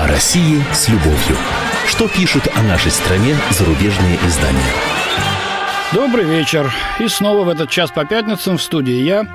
О России с любовью. Что пишут о нашей стране зарубежные издания? Добрый вечер. И снова в этот час по пятницам в студии я,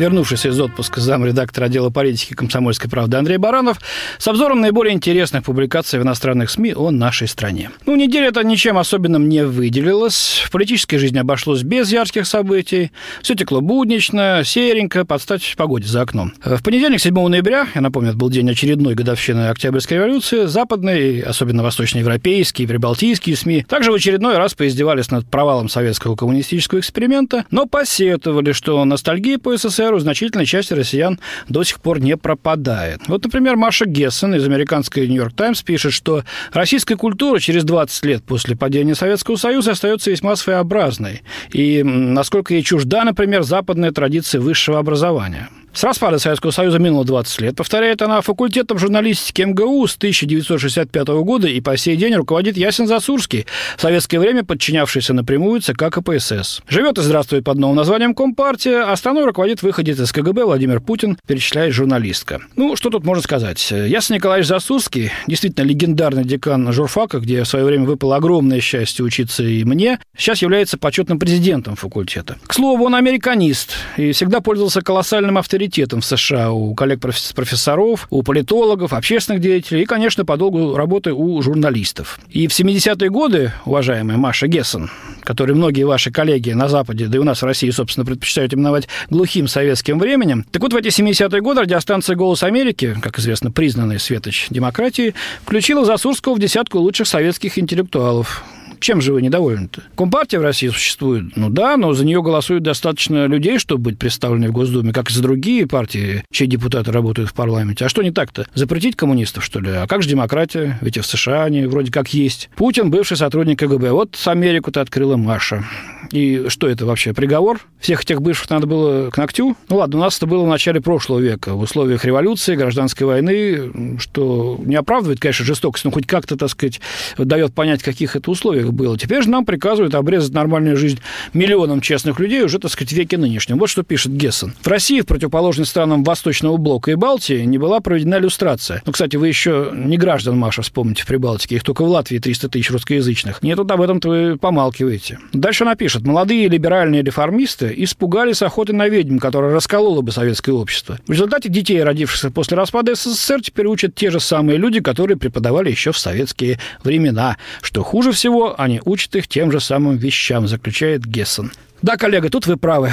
вернувшийся из отпуска замредактор отдела политики комсомольской правды Андрей Баранов, с обзором наиболее интересных публикаций в иностранных СМИ о нашей стране. Ну, неделя это ничем особенным не выделилась. В политической жизни обошлось без ярких событий. Все текло буднично, серенько, под стать погоде за окном. В понедельник, 7 ноября, я напомню, это был день очередной годовщины Октябрьской революции, западные, особенно восточноевропейские, прибалтийские СМИ, также в очередной раз поиздевались над провалом советского коммунистического эксперимента, но посетовали, что ностальгия по СССР СССР у значительной части россиян до сих пор не пропадает. Вот, например, Маша Гессен из американской «Нью-Йорк Таймс» пишет, что российская культура через 20 лет после падения Советского Союза остается весьма своеобразной. И насколько ей чужда, например, западная традиция высшего образования. С распада Советского Союза минуло 20 лет. Повторяет она факультетом журналистики МГУ с 1965 года и по сей день руководит Ясен Засурский, в советское время подчинявшийся напрямую ЦК КПСС. Живет и здравствует под новым названием Компартия, а страной руководит выходец из КГБ Владимир Путин, перечисляет журналистка. Ну, что тут можно сказать? Ясен Николаевич Засурский, действительно легендарный декан журфака, где в свое время выпало огромное счастье учиться и мне, сейчас является почетным президентом факультета. К слову, он американист и всегда пользовался колоссальным авторитетом авторитетом в США у коллег-профессоров, у политологов, общественных деятелей и, конечно, по долгу работы у журналистов. И в 70-е годы, уважаемая Маша Гессен, который многие ваши коллеги на Западе, да и у нас в России, собственно, предпочитают именовать глухим советским временем. Так вот, в эти 70-е годы радиостанция «Голос Америки», как известно, признанная светоч демократии, включила Засурского в десятку лучших советских интеллектуалов. Чем же вы недовольны-то? Компартия в России существует? Ну да, но за нее голосуют достаточно людей, чтобы быть представлены в Госдуме, как и за другие партии, чьи депутаты работают в парламенте. А что не так-то? Запретить коммунистов, что ли? А как же демократия? Ведь и в США они вроде как есть. Путин, бывший сотрудник КГБ. Вот Америку-то открыла Маша. И что это вообще, приговор? Всех этих бывших надо было к ногтю? Ну ладно, у нас это было в начале прошлого века, в условиях революции, гражданской войны, что не оправдывает, конечно, жестокость, но хоть как-то, так сказать, дает понять, в каких это условиях их было. Теперь же нам приказывают обрезать нормальную жизнь миллионам честных людей уже, так сказать, веке нынешнем. Вот что пишет Гессен. В России, в противоположность странам Восточного блока и Балтии, не была проведена иллюстрация. Ну, кстати, вы еще не граждан, Маша, вспомните, в Прибалтике. Их только в Латвии 300 тысяч русскоязычных. Нет, вот об этом вы помалкиваете. Дальше она пишет. Молодые либеральные реформисты испугались охоты на ведьм, которая расколола бы советское общество. В результате детей, родившихся после распада СССР, теперь учат те же самые люди, которые преподавали еще в советские времена. Что хуже всего, они учат их тем же самым вещам, заключает Гессен. Да, коллега, тут вы правы.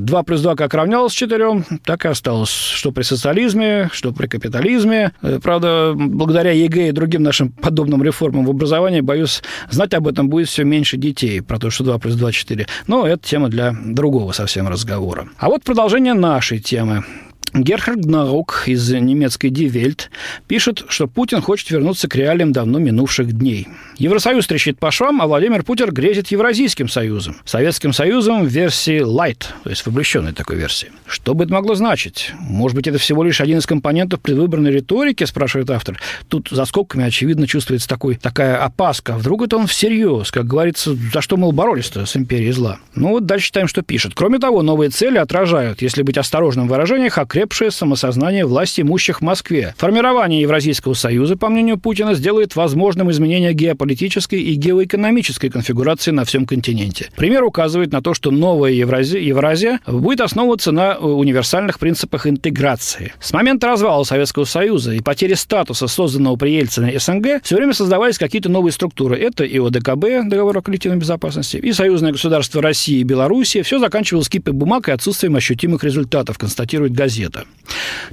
Два плюс два как равнялось четырем, так и осталось. Что при социализме, что при капитализме. Э, правда, благодаря ЕГЭ и другим нашим подобным реформам в образовании, боюсь, знать об этом будет все меньше детей, про то, что два плюс два четыре. Но это тема для другого совсем разговора. А вот продолжение нашей темы. Герхард Гнаук из немецкой Die Welt пишет, что Путин хочет вернуться к реалиям давно минувших дней. Евросоюз трещит по швам, а Владимир Путин грезит Евразийским союзом. Советским союзом в версии light, то есть в облегченной такой версии. Что бы это могло значить? Может быть, это всего лишь один из компонентов предвыборной риторики, спрашивает автор. Тут за скобками, очевидно, чувствуется такой, такая опаска. Вдруг это он всерьез, как говорится, за что, мол, боролись-то с империей зла. Ну вот дальше читаем, что пишет. Кроме того, новые цели отражают, если быть осторожным в выражениях, окреп окрепшее самосознание власти имущих в Москве. Формирование Евразийского союза, по мнению Путина, сделает возможным изменение геополитической и геоэкономической конфигурации на всем континенте. Пример указывает на то, что новая Евразия, Евразия будет основываться на универсальных принципах интеграции. С момента развала Советского Союза и потери статуса, созданного при Ельцине СНГ, все время создавались какие-то новые структуры. Это и ОДКБ, договор о коллективной безопасности, и союзное государство России и Белоруссии. Все заканчивалось кипой бумаг и отсутствием ощутимых результатов, констатирует газета это.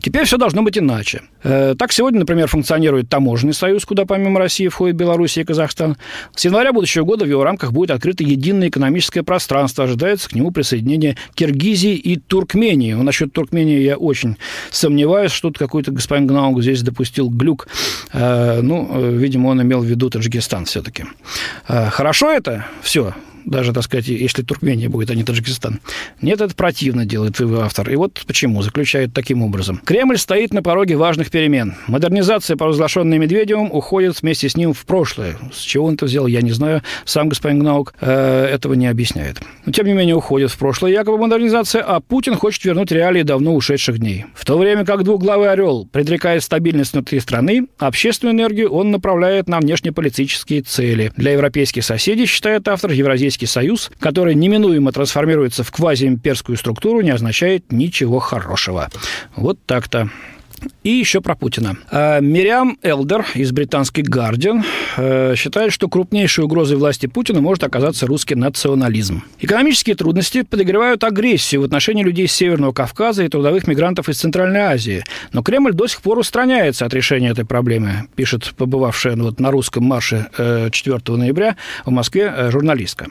Теперь все должно быть иначе. Э, так сегодня, например, функционирует таможенный союз, куда помимо России входит Белоруссия и Казахстан. С января будущего года в его рамках будет открыто единое экономическое пространство. Ожидается к нему присоединение Киргизии и Туркмении. Но насчет Туркмении я очень сомневаюсь, что какой-то господин Гнаук здесь допустил глюк. Э, ну, э, видимо, он имел в виду Таджикистан все-таки. Хорошо это? Все даже, так сказать, если Туркмения будет, а не Таджикистан. Нет, это противно, делает вывод автор. И вот почему, заключает таким образом. Кремль стоит на пороге важных перемен. Модернизация, провозглашенная Медведевым, уходит вместе с ним в прошлое. С чего он это взял, я не знаю. Сам господин Гнаук э, этого не объясняет. Но, тем не менее, уходит в прошлое якобы модернизация, а Путин хочет вернуть реалии давно ушедших дней. В то время как двуглавый орел предрекает стабильность внутри страны, общественную энергию он направляет на внешнеполитические цели. Для европейских соседей, считает автор, Евразийский союз, который неминуемо трансформируется в квазиимперскую структуру, не означает ничего хорошего. Вот так-то. И еще про Путина. А, Мириам Элдер из британской «Гардиан» э, считает, что крупнейшей угрозой власти Путина может оказаться русский национализм. Экономические трудности подогревают агрессию в отношении людей с Северного Кавказа и трудовых мигрантов из Центральной Азии. Но Кремль до сих пор устраняется от решения этой проблемы, пишет побывавшая вот на русском марше 4 э, ноября в Москве э, журналистка.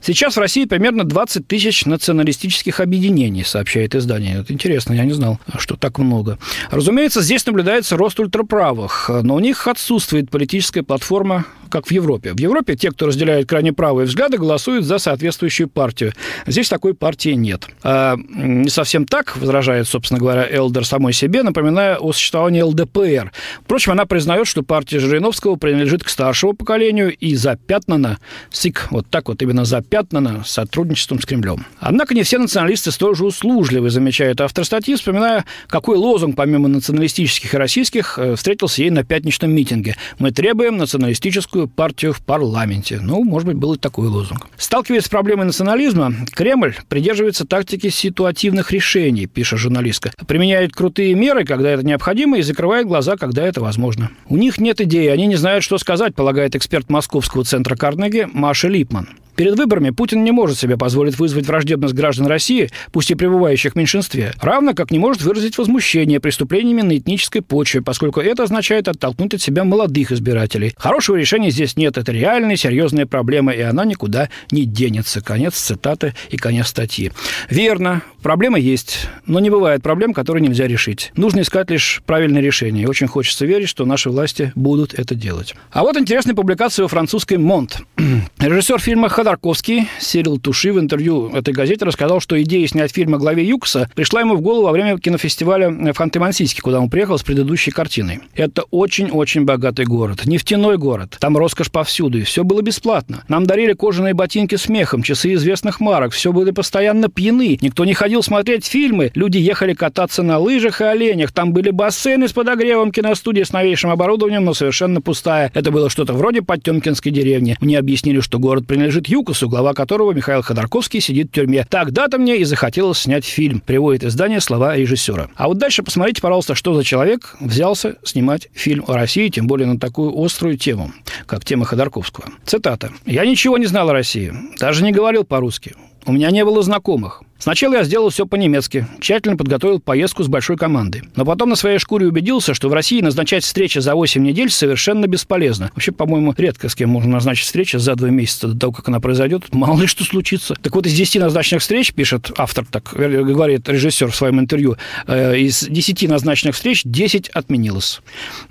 Сейчас в России примерно 20 тысяч националистических объединений, сообщает издание. Это интересно, я не знал, что так много. Разумеется, здесь наблюдается рост ультраправых, но у них отсутствует политическая платформа, как в Европе. В Европе те, кто разделяет крайне правые взгляды, голосуют за соответствующую партию. Здесь такой партии нет. А, не совсем так, возражает, собственно говоря, Элдер самой себе, напоминая о существовании ЛДПР. Впрочем, она признает, что партия Жириновского принадлежит к старшему поколению и запятнана, СИК, вот так вот именно запятнана сотрудничеством с Кремлем. Однако не все националисты столь же услужливы, замечает автор статьи, вспоминая, какой лозунг, помимо националистических и российских, э, встретился ей на пятничном митинге. Мы требуем националистическую партию в парламенте. Ну, может быть, был и такой лозунг. Сталкиваясь с проблемой национализма, Кремль придерживается тактики ситуативных решений, пишет журналистка. Применяет крутые меры, когда это необходимо, и закрывает глаза, когда это возможно. У них нет идеи, они не знают, что сказать, полагает эксперт Московского центра Карнеги Маша Липман. Перед выборами Путин не может себе позволить вызвать враждебность граждан России, пусть и пребывающих в меньшинстве, равно как не может выразить возмущение преступлениями на этнической почве, поскольку это означает оттолкнуть от себя молодых избирателей. Хорошего решения здесь нет, это реальная серьезная проблема, и она никуда не денется. Конец цитаты и конец статьи. Верно, проблема есть, но не бывает проблем, которые нельзя решить. Нужно искать лишь правильное решение. И очень хочется верить, что наши власти будут это делать. А вот интересная публикация во французской «Монт». Режиссер фильма Ходорковский Сирил Туши в интервью этой газете рассказал, что идея снять фильм о главе Юкса пришла ему в голову во время кинофестиваля в Ханты-Мансийске, куда он приехал с предыдущей картиной. Это очень-очень богатый город, нефтяной город. Там роскошь повсюду, и все было бесплатно. Нам дарили кожаные ботинки с мехом, часы известных марок, все были постоянно пьяны. Никто не ходил смотреть фильмы, люди ехали кататься на лыжах и оленях. Там были бассейны с подогревом, киностудия с новейшим оборудованием, но совершенно пустая. Это было что-то вроде Потемкинской деревни. Мне объяснили, что город принадлежит ЮКОСу, глава которого Михаил Ходорковский сидит в тюрьме. Тогда-то мне и захотелось снять фильм, приводит издание слова режиссера. А вот дальше посмотрите, пожалуйста, что за человек взялся снимать фильм о России, тем более на такую острую тему, как тема Ходорковского. Цитата. «Я ничего не знал о России, даже не говорил по-русски. У меня не было знакомых. Сначала я сделал все по-немецки, тщательно подготовил поездку с большой командой. Но потом на своей шкуре убедился, что в России назначать встречи за 8 недель совершенно бесполезно. Вообще, по-моему, редко с кем можно назначить встречу за 2 месяца до того, как она произойдет. Мало ли что случится. Так вот, из 10 назначенных встреч, пишет автор, так говорит режиссер в своем интервью, э, из 10 назначенных встреч 10 отменилось.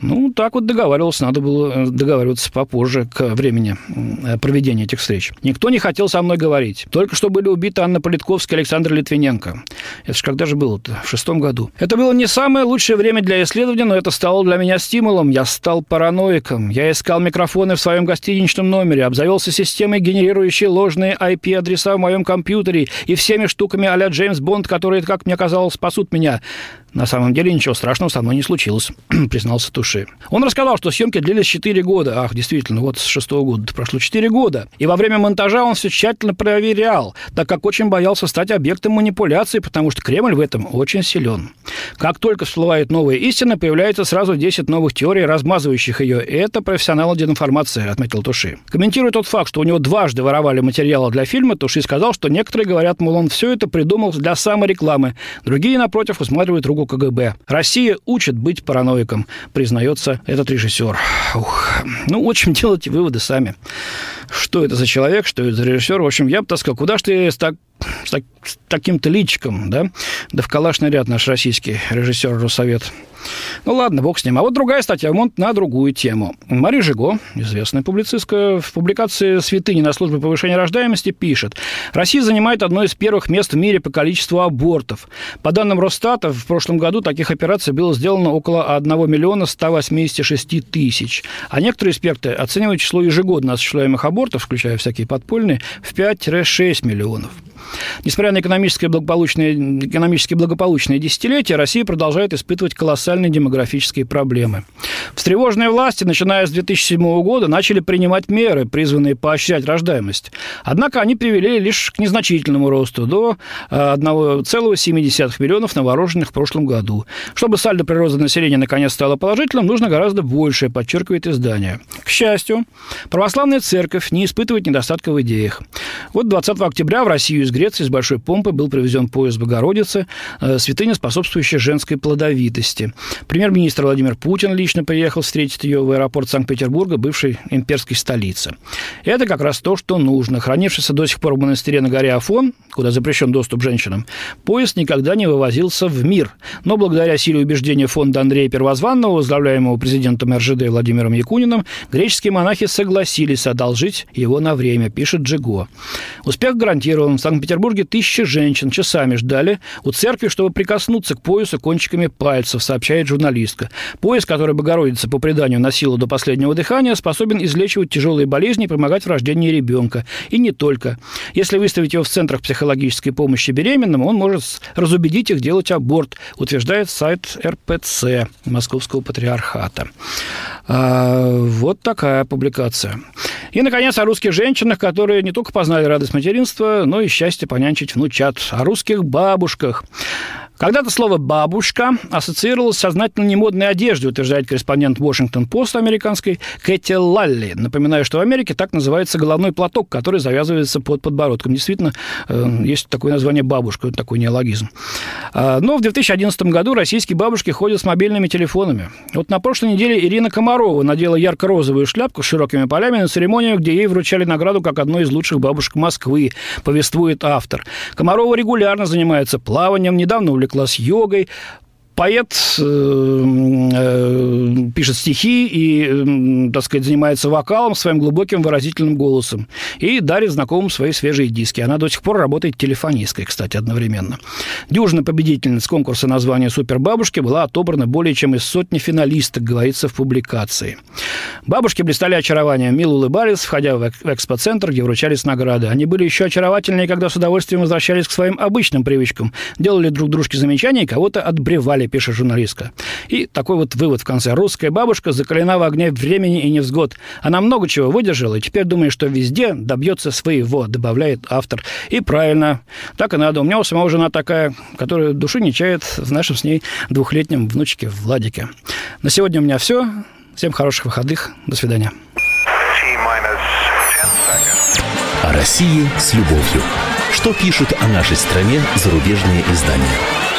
Ну, так вот договаривался, надо было э, договариваться попозже к времени э, проведения этих встреч. Никто не хотел со мной говорить. Только что были убиты Анна Политковская, Александр Александр Литвиненко. Это же когда же было-то? В шестом году. Это было не самое лучшее время для исследования, но это стало для меня стимулом. Я стал параноиком. Я искал микрофоны в своем гостиничном номере, обзавелся системой, генерирующей ложные IP-адреса в моем компьютере и всеми штуками а-ля Джеймс Бонд, которые, как мне казалось, спасут меня. На самом деле ничего страшного со мной не случилось, признался Туши. Он рассказал, что съемки длились 4 года. Ах, действительно, вот с шестого года прошло 4 года. И во время монтажа он все тщательно проверял, так как очень боялся стать объектом манипуляции, потому что Кремль в этом очень силен. Как только всплывает новая истина, появляется сразу 10 новых теорий, размазывающих ее. Это профессионалы дезинформации, отметил Туши. Комментируя тот факт, что у него дважды воровали материалы для фильма, Туши сказал, что некоторые говорят, мол, он все это придумал для саморекламы. Другие, напротив, усматривают руку КГБ. Россия учит быть параноиком, признается этот режиссер. Ух. Ну, в общем, делайте выводы сами. Что это за человек, что это за режиссер. В общем, я бы так сказал, куда ж ты так с, так, с таким-то личиком, да? Да в калашный ряд наш российский режиссер Русовет. Ну ладно, бог с ним. А вот другая статья, монт на другую тему. Мария Жиго, известная публицистка, в публикации «Святыни на службе повышения рождаемости» пишет, Россия занимает одно из первых мест в мире по количеству абортов. По данным Росстата, в прошлом году таких операций было сделано около 1 миллиона 186 тысяч. А некоторые эксперты оценивают число ежегодно осуществляемых абортов, включая всякие подпольные, в 5-6 миллионов. Несмотря на экономическое благополучное, экономически благополучное десятилетие, Россия продолжает испытывать колоссальные демографические проблемы. Встревоженные власти, начиная с 2007 года, начали принимать меры, призванные поощрять рождаемость. Однако они привели лишь к незначительному росту, до 1,7 э, миллионов новорожденных в прошлом году. Чтобы сальдо прироста населения наконец стало положительным, нужно гораздо большее, подчеркивает издание. К счастью, православная церковь не испытывает недостатка в идеях. Вот 20 октября в Россию из Греции с большой помпой был привезен поезд Богородицы, э, святыня, способствующая женской плодовитости. Премьер-министр Владимир Путин лично приехал встретить ее в аэропорт Санкт-Петербурга, бывшей имперской столицы. Это как раз то, что нужно. Хранившийся до сих пор в монастыре на горе Афон, куда запрещен доступ женщинам, поезд никогда не вывозился в мир. Но благодаря силе убеждения фонда Андрея Первозванного, возглавляемого президентом РЖД Владимиром Якуниным, греческие монахи согласились одолжить его на время, пишет Джиго. Успех гарантирован. В Санкт-Петербурге тысячи женщин часами ждали у церкви, чтобы прикоснуться к поясу кончиками пальцев, сообщает журналистка. Пояс, который Богородица по преданию носила до последнего дыхания, способен излечивать тяжелые болезни и помогать в рождении ребенка. И не только. Если выставить его в центрах психологической помощи беременным, он может разубедить их делать аборт, утверждает сайт РПЦ Московского патриархата. А, вот такая публикация. И, наконец, о русских женщинах, которые не только познали радость материнства, но и счастье понянчить внучат. О русских бабушках. Когда-то слово «бабушка» ассоциировалось с сознательно немодной одеждой, утверждает корреспондент Washington-Post американской Кэти Лалли. Напоминаю, что в Америке так называется головной платок, который завязывается под подбородком. Действительно, э, есть такое название «бабушка», такой неологизм. А, но в 2011 году российские бабушки ходят с мобильными телефонами. Вот на прошлой неделе Ирина Комарова надела ярко-розовую шляпку с широкими полями на церемонию, где ей вручали награду как одной из лучших бабушек Москвы, повествует автор. Комарова регулярно занимается плаванием, недавно увлеклась класс йогой, поэт, э, э, пишет стихи и, так сказать, занимается вокалом своим глубоким выразительным голосом и дарит знакомым свои свежие диски. Она до сих пор работает телефонисткой, кстати, одновременно. Дюжина победительниц конкурса названия «Супербабушки» была отобрана более чем из сотни финалисток, говорится в публикации. Бабушки блистали очарованием, мило улыбались, входя в экспоцентр, где вручались награды. Они были еще очаровательнее, когда с удовольствием возвращались к своим обычным привычкам, делали друг дружке замечания и кого-то отбревали, пишет журналистка. И такой вот вывод в конце. Русская бабушка закалена в огне времени и невзгод. Она много чего выдержала, и теперь думает, что везде добьется своего, добавляет автор. И правильно, так и надо. У меня у самого жена такая, которая души не чает в нашем с ней двухлетнем внучке Владике. На сегодня у меня все. Всем хороших выходных. До свидания. О России с любовью. Что пишут о нашей стране зарубежные издания?